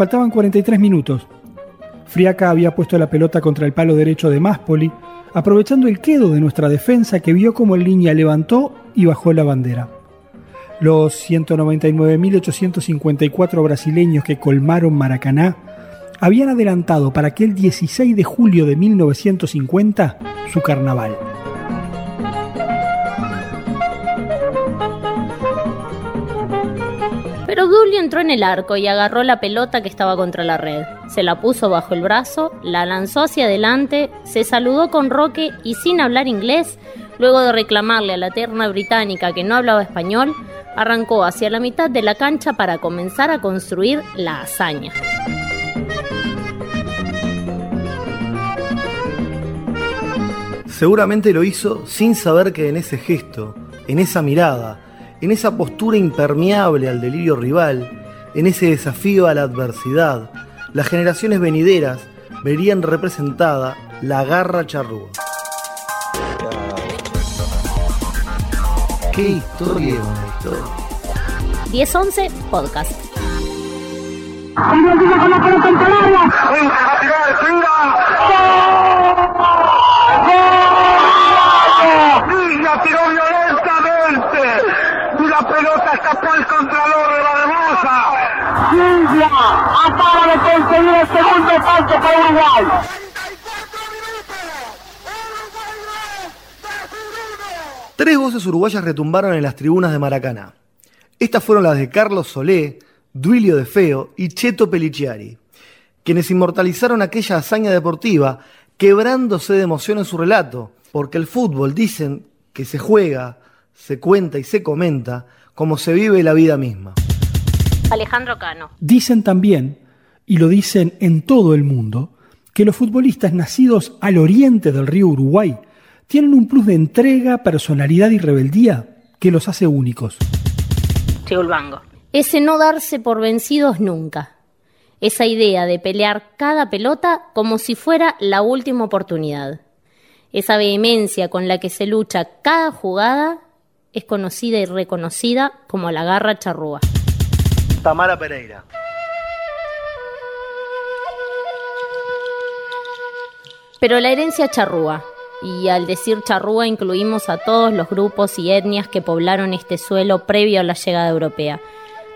Faltaban 43 minutos. Friaca había puesto la pelota contra el palo derecho de Máspoli, aprovechando el quedo de nuestra defensa que vio como el línea levantó y bajó la bandera. Los 199.854 brasileños que colmaron Maracaná habían adelantado para aquel 16 de julio de 1950 su carnaval. Pero Dulio entró en el arco y agarró la pelota que estaba contra la red. Se la puso bajo el brazo, la lanzó hacia adelante, se saludó con Roque y sin hablar inglés, luego de reclamarle a la terna británica que no hablaba español, arrancó hacia la mitad de la cancha para comenzar a construir la hazaña. Seguramente lo hizo sin saber que en ese gesto, en esa mirada, en esa postura impermeable al delirio rival, en ese desafío a la adversidad, las generaciones venideras verían representada la garra charrúa. Qué historia, una historia. 10-11 Podcast. Villa tiró violentamente y la pelota escapó al contralor de la demosa. Villa Tres voces uruguayas retumbaron en las tribunas de Maracaná. Estas fueron las de Carlos Solé, Duilio de Feo y Cheto Peliciari, quienes inmortalizaron aquella hazaña deportiva, quebrándose de emoción en su relato, porque el fútbol dicen que se juega, se cuenta y se comenta como se vive la vida misma. Alejandro Cano. Dicen también, y lo dicen en todo el mundo, que los futbolistas nacidos al oriente del río Uruguay tienen un plus de entrega, personalidad y rebeldía que los hace únicos. Ese no darse por vencidos nunca. Esa idea de pelear cada pelota como si fuera la última oportunidad. Esa vehemencia con la que se lucha cada jugada es conocida y reconocida como la garra charrúa. Tamara Pereira. Pero la herencia charrúa, y al decir charrúa incluimos a todos los grupos y etnias que poblaron este suelo previo a la llegada europea.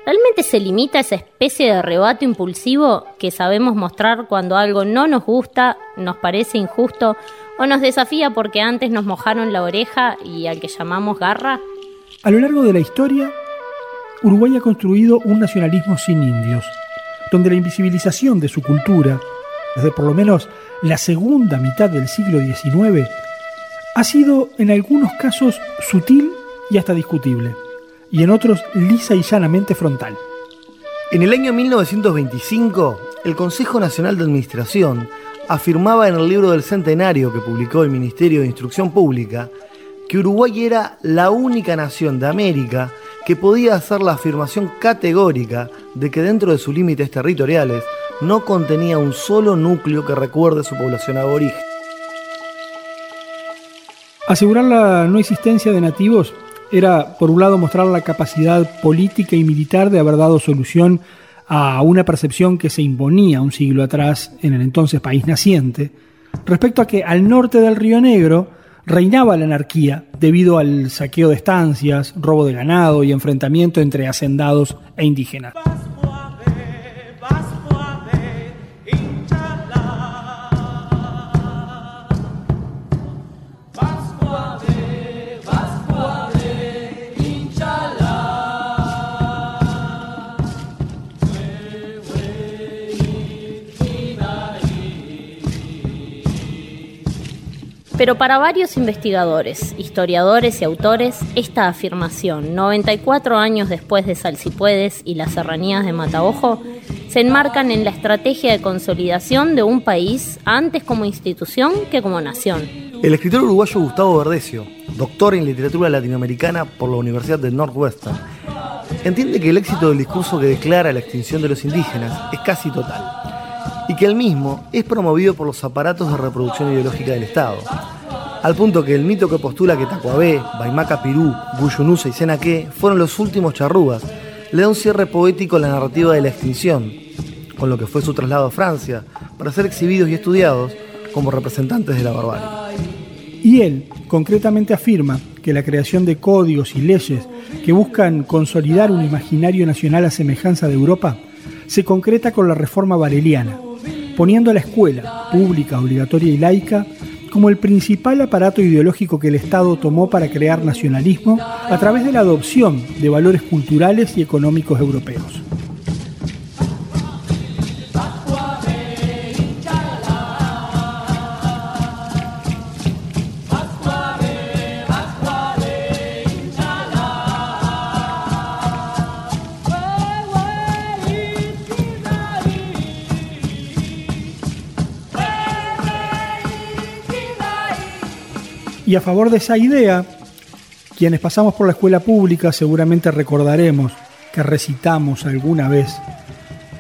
¿Realmente se limita a esa especie de arrebato impulsivo que sabemos mostrar cuando algo no nos gusta, nos parece injusto o nos desafía porque antes nos mojaron la oreja y al que llamamos garra? A lo largo de la historia, Uruguay ha construido un nacionalismo sin indios, donde la invisibilización de su cultura, desde por lo menos la segunda mitad del siglo XIX, ha sido en algunos casos sutil y hasta discutible, y en otros lisa y llanamente frontal. En el año 1925, el Consejo Nacional de Administración afirmaba en el libro del centenario que publicó el Ministerio de Instrucción Pública que Uruguay era la única nación de América que podía hacer la afirmación categórica de que dentro de sus límites territoriales no contenía un solo núcleo que recuerde su población aborigen. Asegurar la no existencia de nativos era, por un lado, mostrar la capacidad política y militar de haber dado solución a una percepción que se imponía un siglo atrás en el entonces país naciente, respecto a que al norte del Río Negro reinaba la anarquía debido al saqueo de estancias, robo de ganado y enfrentamiento entre hacendados e indígenas. Pero para varios investigadores, historiadores y autores, esta afirmación, 94 años después de Salsipuedes y las serranías de Mataojo, se enmarcan en la estrategia de consolidación de un país antes como institución que como nación. El escritor uruguayo Gustavo Verdecio, doctor en literatura latinoamericana por la Universidad del Northwestern, entiende que el éxito del discurso que declara la extinción de los indígenas es casi total y y que el mismo es promovido por los aparatos de reproducción ideológica del Estado. Al punto que el mito que postula que Tacuabé, Baimaca Pirú, Guyunusa y Senaque fueron los últimos charrúas le da un cierre poético a la narrativa de la extinción, con lo que fue su traslado a Francia, para ser exhibidos y estudiados como representantes de la barbarie. Y él concretamente afirma que la creación de códigos y leyes que buscan consolidar un imaginario nacional a semejanza de Europa se concreta con la reforma vareliana, poniendo a la escuela, pública, obligatoria y laica, como el principal aparato ideológico que el Estado tomó para crear nacionalismo a través de la adopción de valores culturales y económicos europeos. Y a favor de esa idea, quienes pasamos por la escuela pública seguramente recordaremos que recitamos alguna vez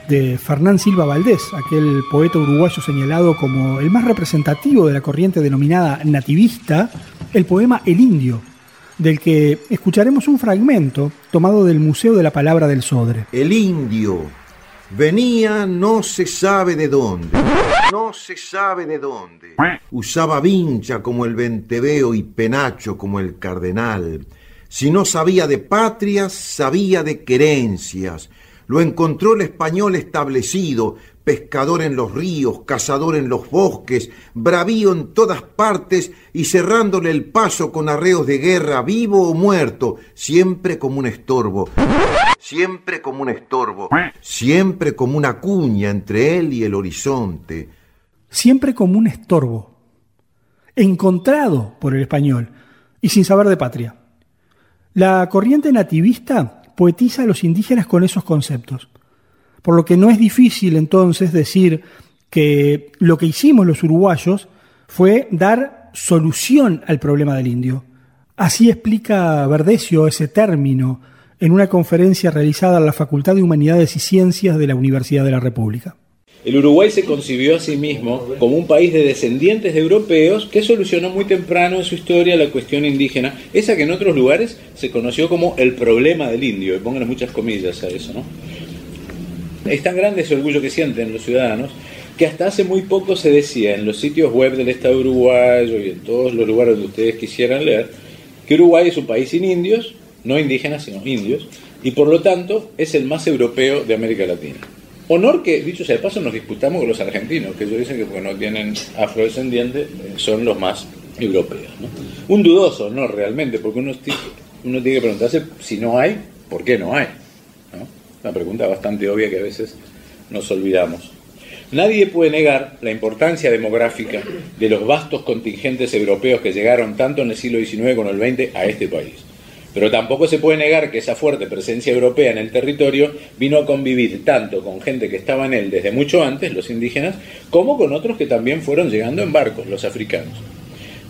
de Fernán Silva Valdés, aquel poeta uruguayo señalado como el más representativo de la corriente denominada nativista, el poema El Indio, del que escucharemos un fragmento tomado del Museo de la Palabra del Sodre. El Indio venía no se sabe de dónde no se sabe de dónde. Usaba vincha como el venteveo y penacho como el cardenal. Si no sabía de patrias, sabía de querencias. Lo encontró el español establecido, pescador en los ríos, cazador en los bosques, bravío en todas partes y cerrándole el paso con arreos de guerra, vivo o muerto, siempre como un estorbo, siempre como un estorbo, siempre como una cuña entre él y el horizonte siempre como un estorbo, encontrado por el español y sin saber de patria. La corriente nativista poetiza a los indígenas con esos conceptos, por lo que no es difícil entonces decir que lo que hicimos los uruguayos fue dar solución al problema del indio. Así explica Verdecio ese término en una conferencia realizada en la Facultad de Humanidades y Ciencias de la Universidad de la República. El Uruguay se concibió a sí mismo como un país de descendientes de europeos que solucionó muy temprano en su historia la cuestión indígena, esa que en otros lugares se conoció como el problema del indio, y pongan muchas comillas a eso, ¿no? Es tan grande ese orgullo que sienten los ciudadanos que hasta hace muy poco se decía en los sitios web del Estado uruguayo y en todos los lugares donde ustedes quisieran leer que Uruguay es un país sin indios, no indígenas, sino indios, y por lo tanto es el más europeo de América Latina. Honor que, dicho sea de paso, nos disputamos con los argentinos, que ellos dicen que porque no tienen afrodescendientes eh, son los más europeos. Un dudoso honor realmente, porque uno, uno tiene que preguntarse si no hay, ¿por qué no hay? Una pregunta bastante obvia que a veces nos olvidamos. Nadie puede negar la importancia demográfica de los vastos contingentes europeos que llegaron tanto en el siglo XIX como en el XX a este país. Pero tampoco se puede negar que esa fuerte presencia europea en el territorio vino a convivir tanto con gente que estaba en él desde mucho antes, los indígenas, como con otros que también fueron llegando en barcos, los africanos.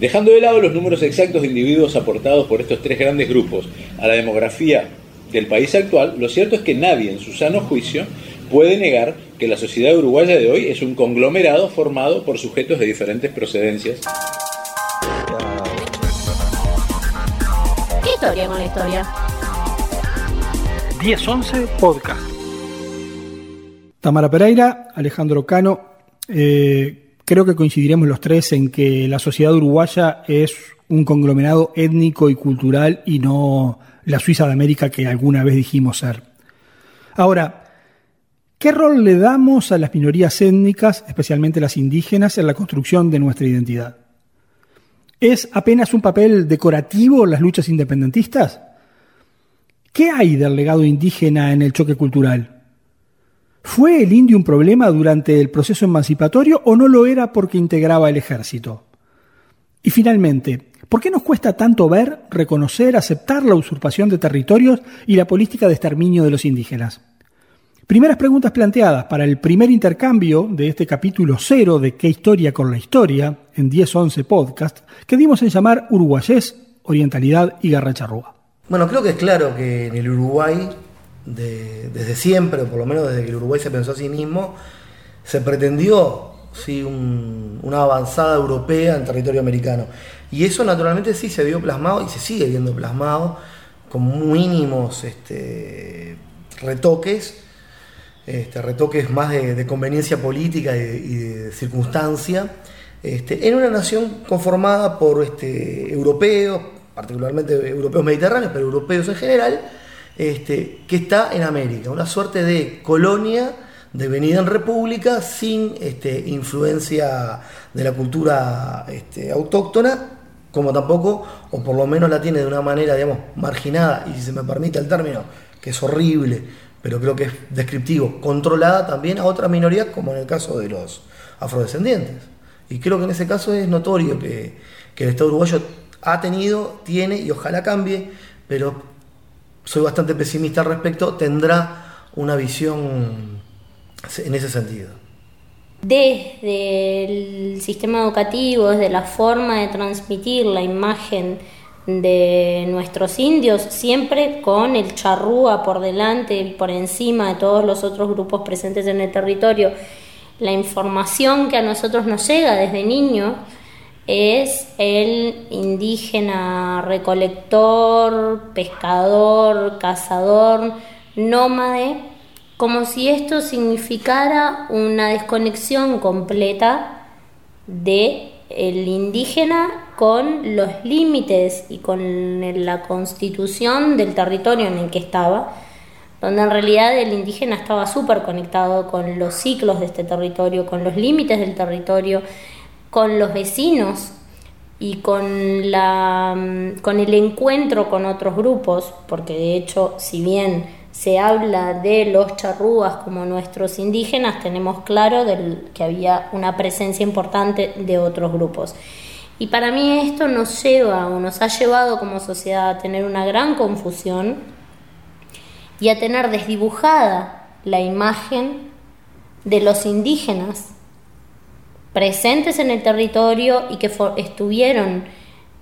Dejando de lado los números exactos de individuos aportados por estos tres grandes grupos a la demografía del país actual, lo cierto es que nadie en su sano juicio puede negar que la sociedad uruguaya de hoy es un conglomerado formado por sujetos de diferentes procedencias. Historia con la historia. 1011 Podcast. Tamara Pereira, Alejandro Cano, eh, creo que coincidiremos los tres en que la sociedad uruguaya es un conglomerado étnico y cultural y no la Suiza de América que alguna vez dijimos ser. Ahora, ¿qué rol le damos a las minorías étnicas, especialmente las indígenas, en la construcción de nuestra identidad? ¿Es apenas un papel decorativo las luchas independentistas? ¿Qué hay del legado indígena en el choque cultural? ¿Fue el indio un problema durante el proceso emancipatorio o no lo era porque integraba el ejército? Y finalmente, ¿por qué nos cuesta tanto ver, reconocer, aceptar la usurpación de territorios y la política de exterminio de los indígenas? Primeras preguntas planteadas para el primer intercambio de este capítulo cero de ¿Qué historia con la historia? en 10-11 podcast, que dimos en llamar Uruguayés, Orientalidad y Garracharrúa. Bueno, creo que es claro que en el Uruguay, desde siempre, o por lo menos desde que el Uruguay se pensó a sí mismo, se pretendió sí, una avanzada europea en territorio americano. Y eso naturalmente sí se vio plasmado y se sigue viendo plasmado con mínimos este, retoques, este, retoques más de, conveniencia política y de, circunstancia, este, en una nación conformada por este, europeos, particularmente europeos mediterráneos, pero europeos en general, que está en América, una suerte de colonia devenida en república sin influencia de la cultura autóctona, como tampoco, o por lo menos la tiene de una manera, digamos, marginada, y si se me permite el término, que es horrible, pero creo que es descriptivo, controlada también a otras minorías, como en el caso de los afrodescendientes. Y creo que en ese caso es notorio que, que el Estado uruguayo ha tenido, tiene y ojalá cambie, pero soy bastante pesimista al respecto, tendrá una visión en ese sentido. Desde el sistema educativo, desde la forma de transmitir la imagen de nuestros indios, siempre con el charrúa por delante y por encima de todos los otros grupos presentes en el territorio. La información que a nosotros nos llega desde niños es el indígena recolector, pescador, cazador, nómade, como si esto significara una desconexión completa de el indígena con los límites y con la constitución del territorio en el que estaba, donde en realidad el indígena estaba súper conectado con los ciclos de este territorio, con los límites del territorio, con los vecinos y con, la, con el encuentro con otros grupos, porque de hecho, si bien se habla de los charrúas como nuestros indígenas, tenemos claro que había una presencia importante de otros grupos. Y para mí esto nos lleva o nos ha llevado como sociedad a tener una gran confusión y a tener desdibujada la imagen de los indígenas presentes en el territorio y que estuvieron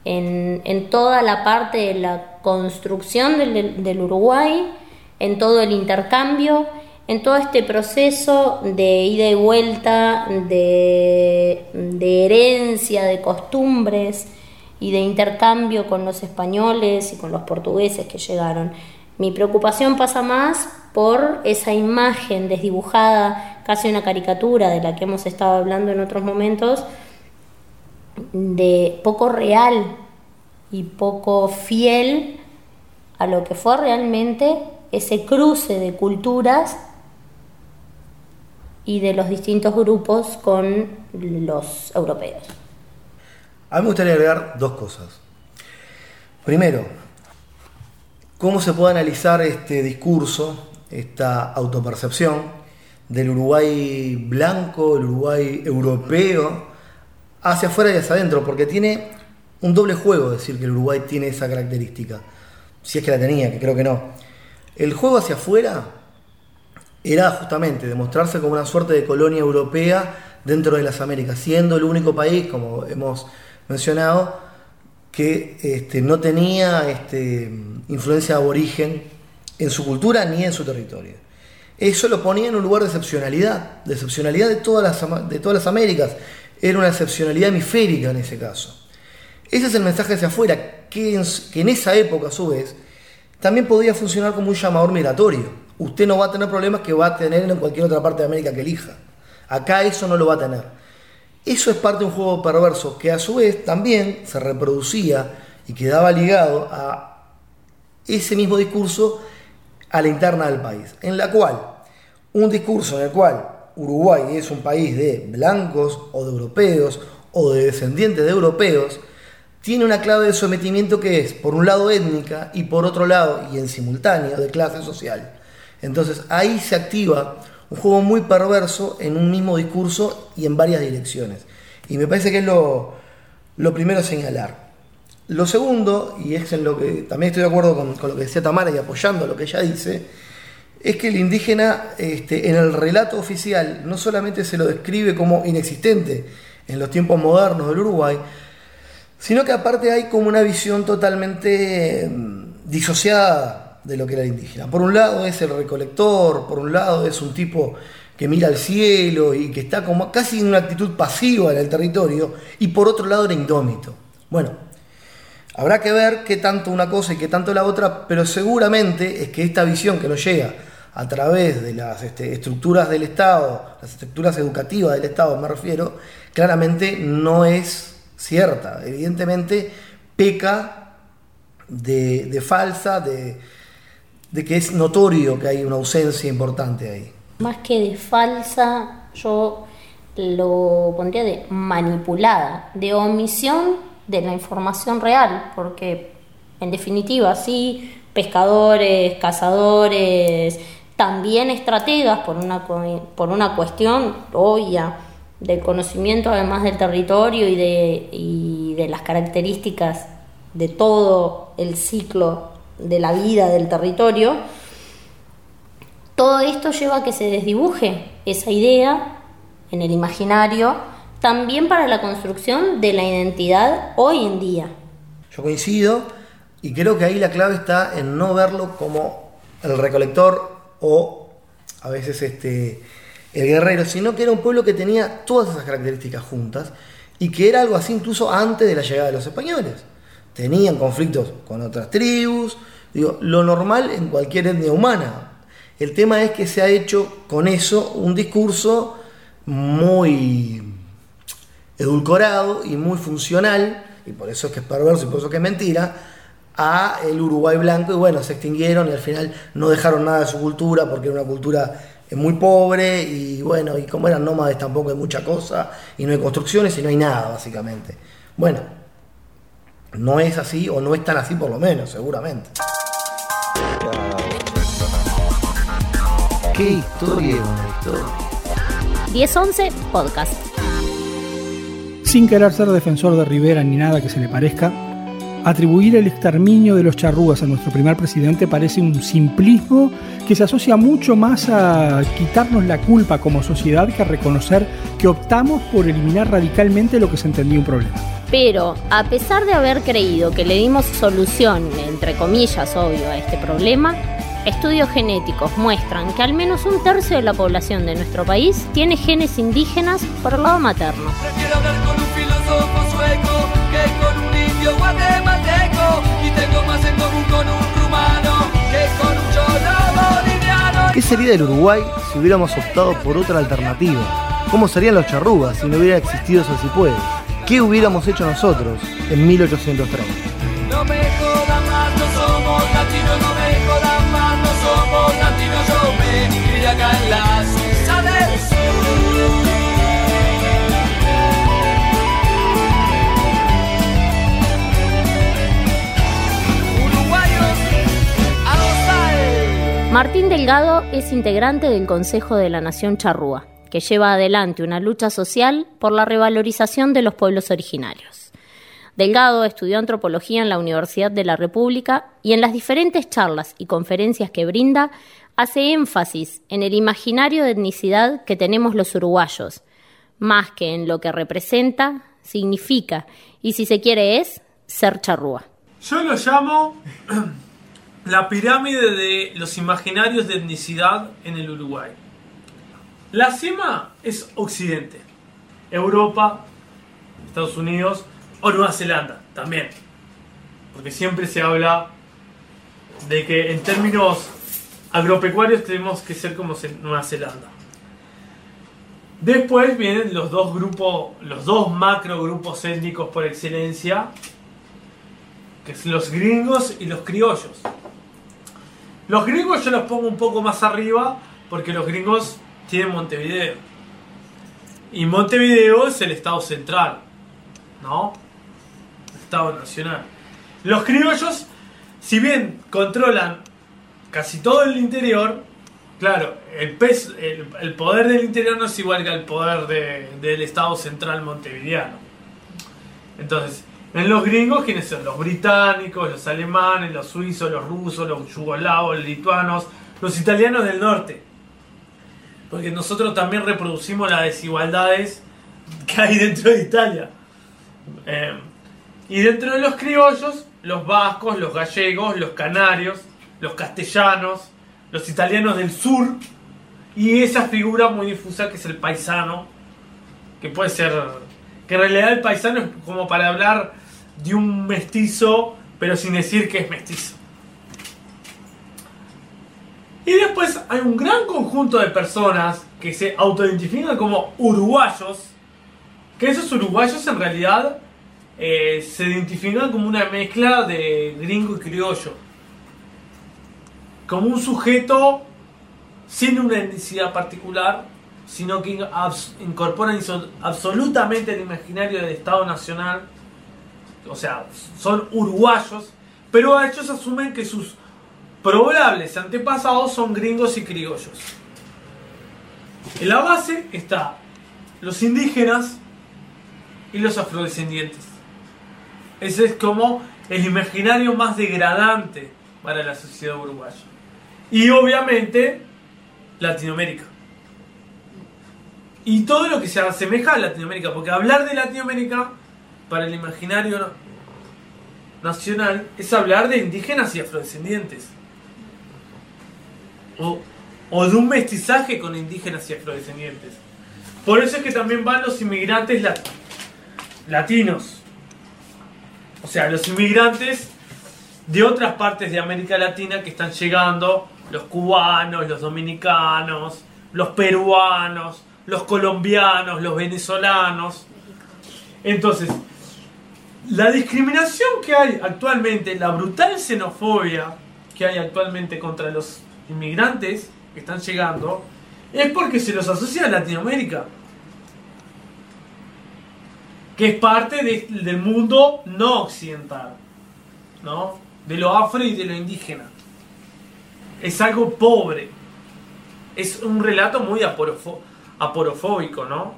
en, toda la parte de la construcción del, Uruguay, en todo el intercambio, en todo este proceso de ida y vuelta, de, herencia, de costumbres y de intercambio con los españoles y con los portugueses que llegaron. Mi preocupación pasa más por esa imagen desdibujada, casi una caricatura de la que hemos estado hablando en otros momentos, de poco real y poco fiel a lo que fue realmente ese cruce de culturas y de los distintos grupos con los europeos. A mí me gustaría agregar dos cosas. Primero, cómo se puede analizar este discurso esta autopercepción del Uruguay blanco, el Uruguay europeo, hacia afuera y hacia adentro, porque tiene un doble juego decir que el Uruguay tiene esa característica, si es que la tenía, que creo que no. El juego hacia afuera era justamente demostrarse como una suerte de colonia europea dentro de las Américas, siendo el único país, como hemos mencionado, que este, no tenía este, influencia aborigen en su cultura ni en su territorio. Eso lo ponía en un lugar de excepcionalidad, de excepcionalidad de todas las, de todas las Américas. Era una excepcionalidad hemisférica en ese caso. Ese es el mensaje hacia afuera, que en esa época, a su vez, también podía funcionar como un llamador migratorio. Usted no va a tener problemas que va a tener en cualquier otra parte de América que elija. Acá eso no lo va a tener. Eso es parte de un juego perverso que a su vez también se reproducía y quedaba ligado a ese mismo discurso a la interna del país, en la cual un discurso en el cual Uruguay es un país de blancos o de europeos o de descendientes de europeos, tiene una clave de sometimiento que es, por un lado, étnica y por otro lado, y en simultáneo, de clase social. Entonces ahí se activa un juego muy perverso en un mismo discurso y en varias direcciones. Y me parece que es lo, lo primero a señalar. Lo segundo, y es en lo que también estoy de acuerdo con, lo que decía Tamara y apoyando lo que ella dice, es que el indígena este, en el relato oficial no solamente se lo describe como inexistente en los tiempos modernos del Uruguay, sino que aparte hay como una visión totalmente mm, disociada de lo que era el indígena. Por un lado es el recolector, por un lado es un tipo que mira al cielo y que está como casi en una actitud pasiva en el territorio, y por otro lado era indómito. Bueno, habrá que ver qué tanto una cosa y qué tanto la otra, pero seguramente es que esta visión que nos llega a través de las este, estructuras del Estado, las estructuras educativas del Estado me refiero, claramente no es cierta. Evidentemente peca de, falsa, de, de que es notorio que hay una ausencia importante ahí. Más que de falsa, yo lo pondría de manipulada, de omisión de la información real, porque en definitiva, sí, pescadores, cazadores, también estrategas por una, por una cuestión obvia del conocimiento además del territorio y de, y de las características de todo el ciclo de la vida del territorio, todo esto lleva a que se desdibuje esa idea en el imaginario, también para la construcción de la identidad hoy en día. Yo coincido y creo que ahí la clave está en no verlo como el recolector o a veces este, el guerrero, sino que era un pueblo que tenía todas esas características juntas y que era algo así incluso antes de la llegada de los españoles. Tenían conflictos con otras tribus, digo, lo normal en cualquier etnia humana. El tema es que se ha hecho con eso un discurso muy edulcorado y muy funcional, y por eso es que es perverso y por eso es que es mentira, a el Uruguay blanco y bueno, se extinguieron y al final no dejaron nada de su cultura porque era una cultura eh, muy pobre y bueno, y como eran nómades tampoco hay mucha cosa y no hay construcciones y no hay nada básicamente. Bueno, no es así o no es tan así por lo menos, seguramente. ¿Qué historia historia? 1011 Podcast. Sin querer ser defensor de Rivera ni nada que se le parezca, Atribuir el exterminio de los charrúas a nuestro primer presidente parece un simplismo que se asocia mucho más a quitarnos la culpa como sociedad que a reconocer que optamos por eliminar radicalmente lo que se entendía un problema. Pero, a pesar de haber creído que le dimos solución, entre comillas, obvio, a este problema, estudios genéticos muestran que al menos un tercio de la población de nuestro país tiene genes indígenas por el lado materno. con un filósofo sueco que con un más en común con un rumano que con un cholo boliviano. ¿Qué sería del Uruguay si hubiéramos optado por otra alternativa? ¿Cómo serían los charrúas si no hubiera existido eso si puede? ¿Qué hubiéramos hecho nosotros en 1830? No me Martín Delgado es integrante del Consejo de la Nación Charrúa, que lleva adelante una lucha social por la revalorización de los pueblos originarios. Delgado estudió antropología en la Universidad de la República y en las diferentes charlas y conferencias que brinda hace énfasis en el imaginario de etnicidad que tenemos los uruguayos, más que en lo que representa, significa y si se quiere es ser charrúa. Yo lo llamo la pirámide de los imaginarios de etnicidad en el Uruguay. La cima es Occidente, Europa, Estados Unidos o Nueva Zelanda también. Porque siempre se habla de que en términos agropecuarios tenemos que ser como Nueva Zelanda. Después vienen los dos grupos, los dos macro grupos étnicos por excelencia, que son los gringos y los criollos. Los gringos yo los pongo un poco más arriba porque los gringos tienen Montevideo. Y Montevideo es el estado central, ¿no? estado nacional. Los criollos, si bien controlan casi todo el interior, claro, el, el, poder del interior no es igual que el poder del estado central montevideano. Entonces, en los gringos, ¿quiénes son? Los británicos, los alemanes, los suizos, los rusos, los yugoslavos, los lituanos, los italianos del norte. Porque nosotros también reproducimos las desigualdades que hay dentro de Italia. Eh, y dentro de los criollos, los vascos, los gallegos, los canarios, los castellanos, los italianos del sur y esa figura muy difusa que es el paisano, que puede ser, que en realidad el paisano es como para hablar de un mestizo, pero sin decir que es mestizo. Y después hay un gran conjunto de personas que se autoidentifican como uruguayos, que esos uruguayos en realidad eh, se identifican como una mezcla de gringo y criollo. Como un sujeto sin una etnicidad particular, sino que incorporan abso- absolutamente el imaginario del Estado Nacional. O sea, son uruguayos, pero ellos asumen que sus probables antepasados son gringos y criollos. En la base está los indígenas y los afrodescendientes. Ese es como el imaginario más degradante para la sociedad uruguaya. Y obviamente Latinoamérica. Y todo lo que se asemeja a Latinoamérica, porque hablar de Latinoamérica para el imaginario nacional es hablar de indígenas y afrodescendientes. O, o de un mestizaje con indígenas y afrodescendientes. Por eso es que también van los inmigrantes lat- latinos. O sea, los inmigrantes de otras partes de América Latina que están llegando, los cubanos, los dominicanos, los peruanos, los colombianos, los venezolanos. Entonces, la discriminación que hay actualmente, la brutal xenofobia que hay actualmente contra los inmigrantes que están llegando, es porque se los asocia a Latinoamérica. Que es parte de- del mundo no occidental. ¿No? De lo afro y de lo indígena. Es algo pobre. Es un relato muy aporofóbico, ¿no?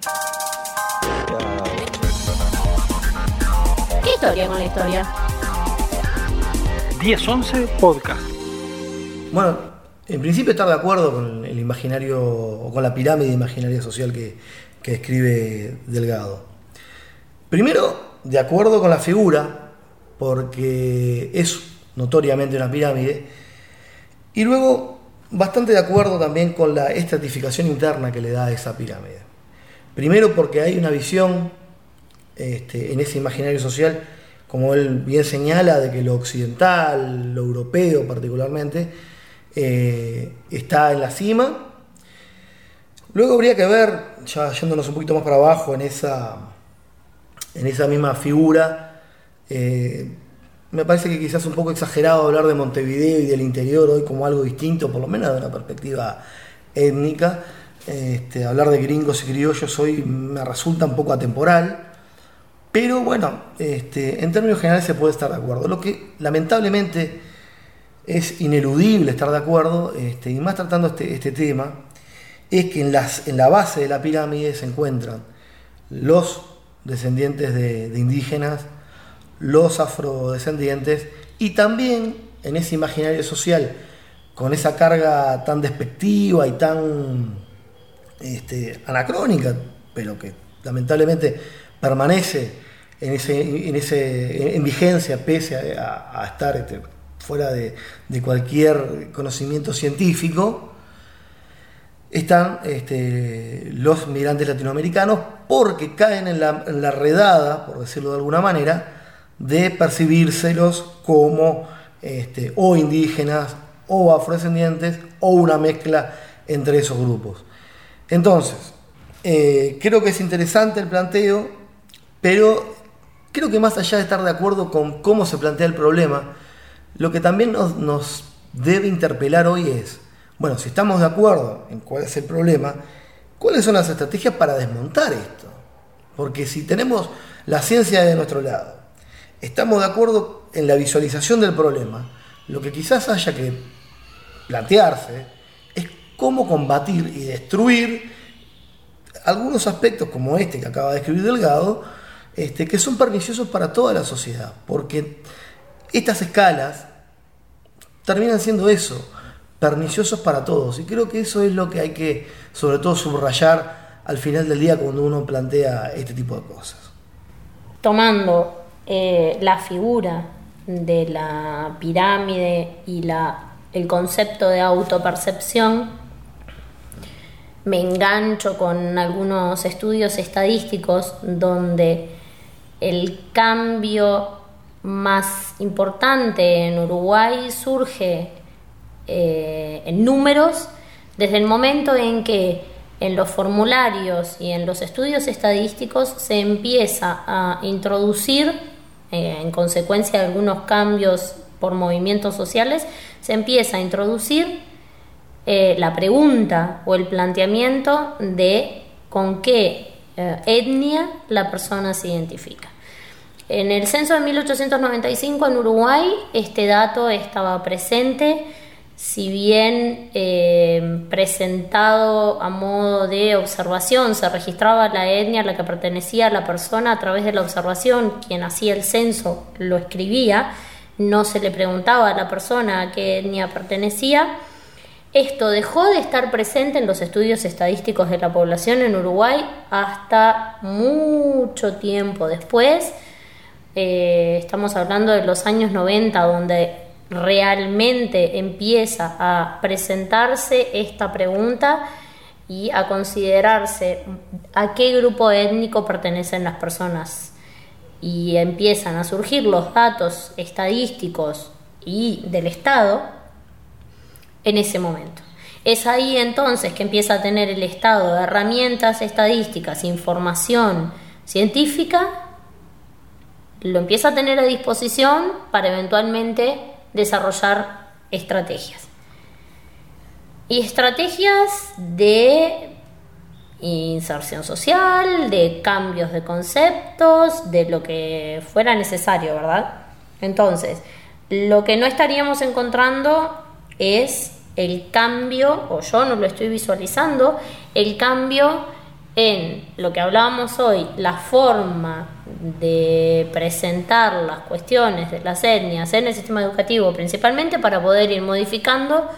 Historia con la historia? 1011 Podcast. Bueno, en principio estar de acuerdo con el imaginario o con la pirámide imaginaria social que, que describe Delgado. Primero, de acuerdo con la figura, porque es notoriamente una pirámide. Y luego, bastante de acuerdo también con la estratificación interna que le da a esa pirámide. Primero porque hay una visión este, en ese imaginario social, como él bien señala, de que lo occidental, lo europeo particularmente, eh, está en la cima. Luego habría que ver, ya yéndonos un poquito más para abajo en esa, en esa misma figura, eh, me parece que quizás un poco exagerado hablar de Montevideo y del interior hoy como algo distinto, por lo menos de una perspectiva étnica. Este, hablar de gringos y criollos hoy me resulta un poco atemporal, pero bueno, este, en términos generales se puede estar de acuerdo. Lo que lamentablemente es ineludible estar de acuerdo, este, y más tratando este, este tema, es que en, las, en la base de la pirámide se encuentran los descendientes de, de indígenas, los afrodescendientes, y también en ese imaginario social, con esa carga tan despectiva y tan este, anacrónica, pero que lamentablemente permanece en, ese, en, ese, en vigencia pese a, estar este, fuera de, cualquier conocimiento científico, están este, los migrantes latinoamericanos porque caen en la, en la, redada, por decirlo de alguna manera, de percibírselos como este, o indígenas o afrodescendientes o una mezcla entre esos grupos. Entonces, eh, creo que es interesante el planteo, pero creo que más allá de estar de acuerdo con cómo se plantea el problema, lo que también nos, debe interpelar hoy es, bueno, si estamos de acuerdo en cuál es el problema, ¿cuáles son las estrategias para desmontar esto? Porque si tenemos la ciencia de nuestro lado, estamos de acuerdo en la visualización del problema, lo que quizás haya que plantearse es cómo combatir y destruir algunos aspectos como este que acaba de escribir Delgado, este, que son perniciosos para toda la sociedad, porque estas escalas terminan siendo eso, perniciosos para todos, y creo que eso es lo que hay que, sobre todo, subrayar al final del día cuando uno plantea este tipo de cosas. Tomando eh, la figura de la pirámide y la, el concepto de autopercepción, me engancho con algunos estudios estadísticos donde el cambio más importante en Uruguay surge eh, en números desde el momento en que en los formularios y en los estudios estadísticos se empieza a introducir, eh, en consecuencia de algunos cambios por movimientos sociales, se empieza a introducir eh, la pregunta o el planteamiento de con qué etnia la persona se identifica. En el censo de 1895 en Uruguay este dato estaba presente, si bien eh, presentado a modo de observación, se registraba la etnia a la que pertenecía la persona a través de la observación, quien hacía el censo lo escribía, no se le preguntaba a la persona a qué etnia pertenecía, esto dejó de estar presente en los estudios estadísticos de la población en Uruguay hasta mucho tiempo después. Eh, estamos hablando de los años 90, donde realmente empieza a presentarse esta pregunta y a considerarse a qué grupo étnico pertenecen las personas. Y empiezan a surgir los datos estadísticos y del Estado en ese momento. Es ahí entonces que empieza a tener el Estado herramientas estadísticas, información científica, lo empieza a tener a disposición para eventualmente desarrollar estrategias. Y estrategias de inserción social, de cambios de conceptos, de lo que fuera necesario, ¿verdad? Entonces, lo que no estaríamos encontrando es el cambio, o yo no lo estoy visualizando, el cambio en lo que hablábamos hoy, la forma de presentar las cuestiones de las etnias en el sistema educativo, principalmente para poder ir modificando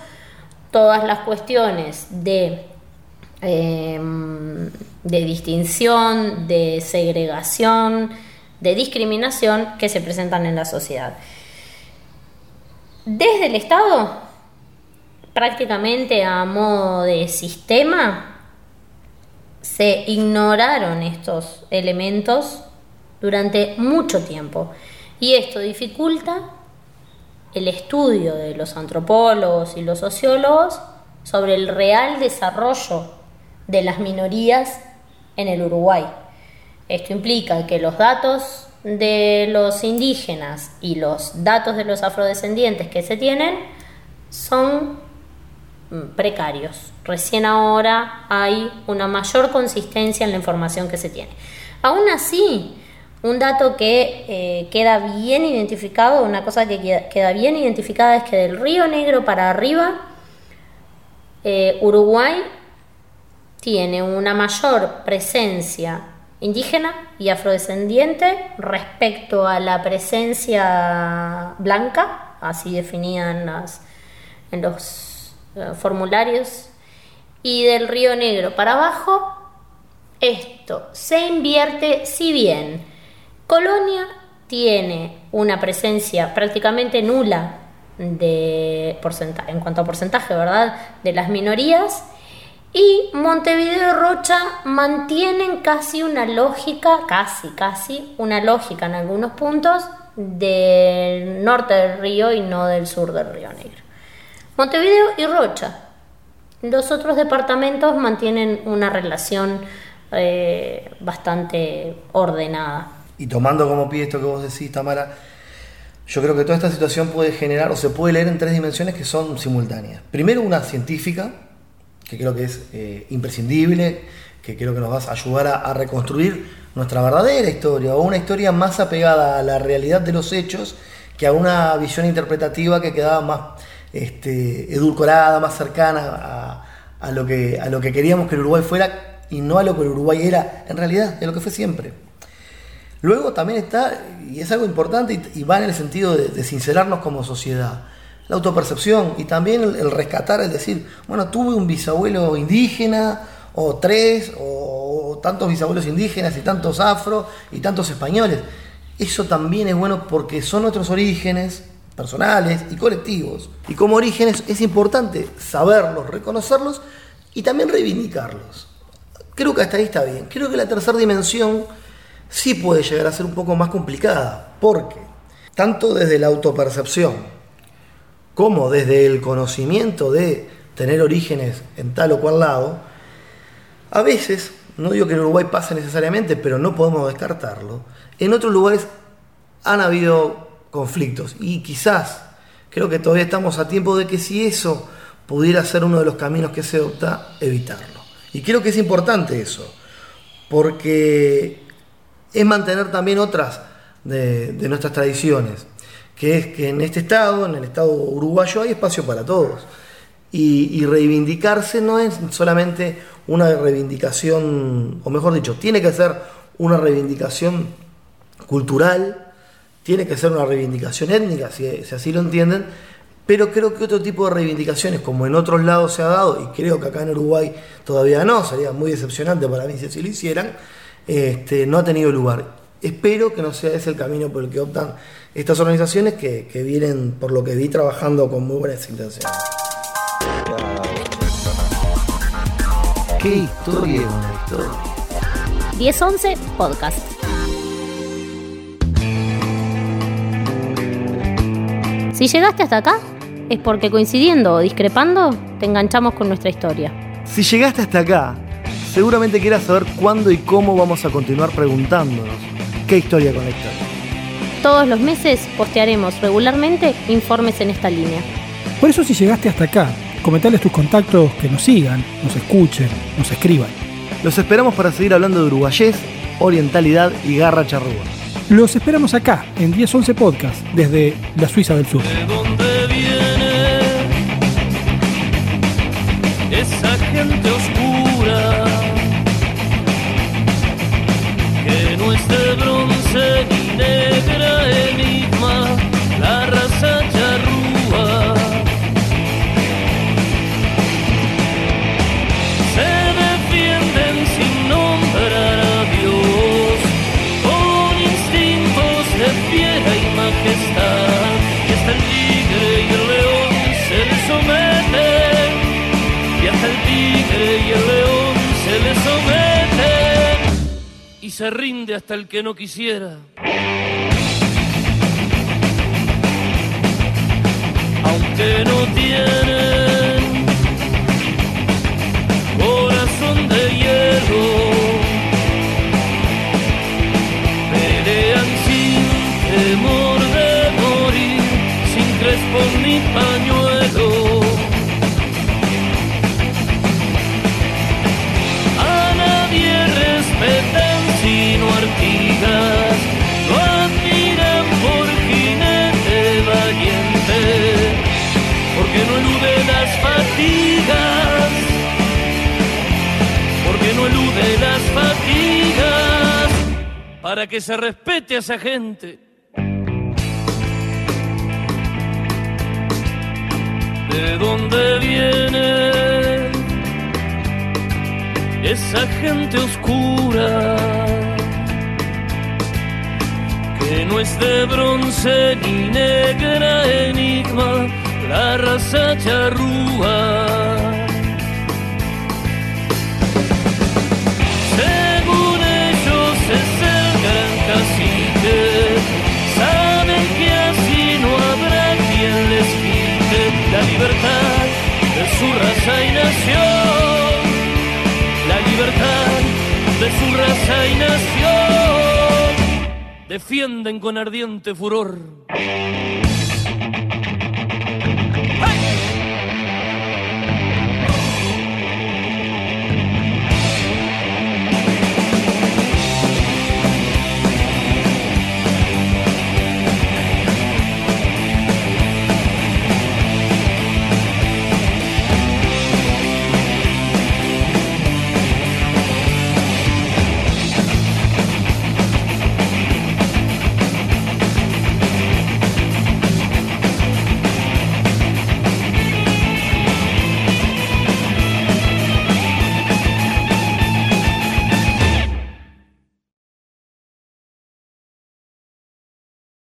todas las cuestiones de, em, de distinción, de segregación, de discriminación que se presentan en la sociedad. Desde el Estado prácticamente a modo de sistema, se ignoraron estos elementos durante mucho tiempo y esto dificulta el estudio de los antropólogos y los sociólogos sobre el real desarrollo de las minorías en el Uruguay. Esto implica que los datos de los indígenas y los datos de los afrodescendientes que se tienen son Mm, precarios. Recién ahora hay una mayor consistencia en la información que se tiene. Aún así, un dato que eh, queda bien identificado, una cosa que queda, bien identificada es que del Río Negro para arriba, eh, Uruguay tiene una mayor presencia indígena y afrodescendiente respecto a la presencia blanca, así definían las, en los eh, formularios, y del Río Negro para abajo, esto se invierte si bien Colonia tiene una presencia prácticamente nula de porcentaje, en cuanto a porcentaje, ¿verdad?, de las minorías, y Montevideo y Rocha mantienen casi una lógica, casi, casi, una lógica en algunos puntos del norte del río y no del sur del río Negro. Montevideo y Rocha. Los otros departamentos mantienen una relación eh, bastante ordenada. Y tomando como pie esto que vos decís, Tamara, yo creo que toda esta situación puede generar o se puede leer en tres dimensiones que son simultáneas. Primero, una científica, que creo que es eh, imprescindible, que creo que nos va a ayudar a, a, reconstruir nuestra verdadera historia, o una historia más apegada a la realidad de los hechos que a una visión interpretativa que quedaba más este, edulcorada, más cercana a, lo que, a lo que queríamos que el Uruguay fuera y no a lo que el Uruguay era en realidad, es lo que fue siempre. Luego también está, y es algo importante y, va en el sentido de, sincerarnos como sociedad, la autopercepción y también el, rescatar, es decir, bueno, tuve un bisabuelo indígena, o tres, o, o tantos bisabuelos indígenas y tantos afro y tantos españoles. Eso también es bueno porque son nuestros orígenes, personales y colectivos. Y como orígenes es importante saberlos, reconocerlos y también reivindicarlos. Creo que hasta ahí está bien. Creo que la tercera dimensión sí puede llegar a ser un poco más complicada, porque tanto desde la autopercepción como desde el conocimiento de tener orígenes en tal o cual lado, a veces, no digo que en Uruguay pase necesariamente, pero no podemos descartarlo, en otros lugares han habido conflictos y quizás, creo que todavía estamos a tiempo de que si eso pudiera ser uno de los caminos que se opta, evitarlo. Y creo que es importante eso, porque es mantener también otras de, nuestras tradiciones, que es que en este estado, en el estado uruguayo, hay espacio para todos. Y, reivindicarse no es solamente una reivindicación, o mejor dicho, tiene que ser una reivindicación cultural, tiene que ser una reivindicación étnica, si, así lo entienden, pero creo que otro tipo de reivindicaciones, como en otros lados se ha dado, y creo que acá en Uruguay todavía no, sería muy decepcionante para mí si así lo hicieran, este, no ha tenido lugar. Espero que no sea ese el camino por el que optan estas organizaciones que, que vienen, por lo que vi, trabajando con muy buenas intenciones. Qué historia, historia. 1011 Podcast. Si llegaste hasta acá, es porque coincidiendo o discrepando, te enganchamos con nuestra historia. Si llegaste hasta acá, seguramente quieras saber cuándo y cómo vamos a continuar preguntándonos qué historia con la historia. Todos los meses postearemos regularmente informes en esta línea. Por eso si llegaste hasta acá, comentales tus contactos que nos sigan, nos escuchen, nos escriban. Los esperamos para seguir hablando de uruguayés, orientalidad y garra charrúa. Los esperamos acá en 1011 Podcast desde la Suiza del Sur. Se rinde hasta el que no quisiera. Aunque no tienen para que se respete a esa gente. ¿De dónde viene esa gente oscura? Que no es de bronce ni negra enigma, la raza charrúa. De su raza y nación, defienden con ardiente furor.